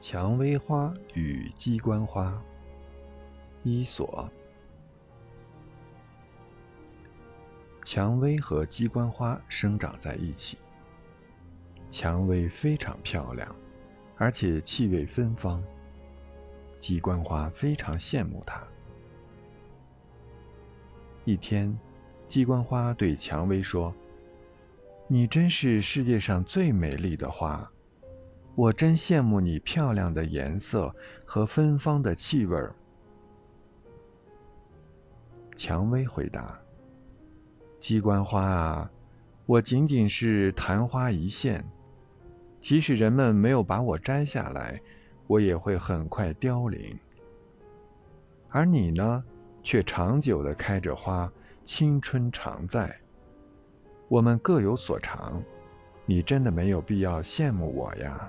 蔷薇花与鸡冠花。伊索。蔷薇和鸡冠花生长在一起。蔷薇非常漂亮，而且气味芬芳。鸡冠花非常羡慕它。一天，鸡冠花对蔷薇说：“你真是世界上最美丽的花。”我真羡慕你漂亮的颜色和芬芳的气味儿。蔷薇回答：“鸡冠花啊，我仅仅是昙花一现，即使人们没有把我摘下来，我也会很快凋零。而你呢，却长久的开着花，青春常在。我们各有所长，你真的没有必要羡慕我呀。”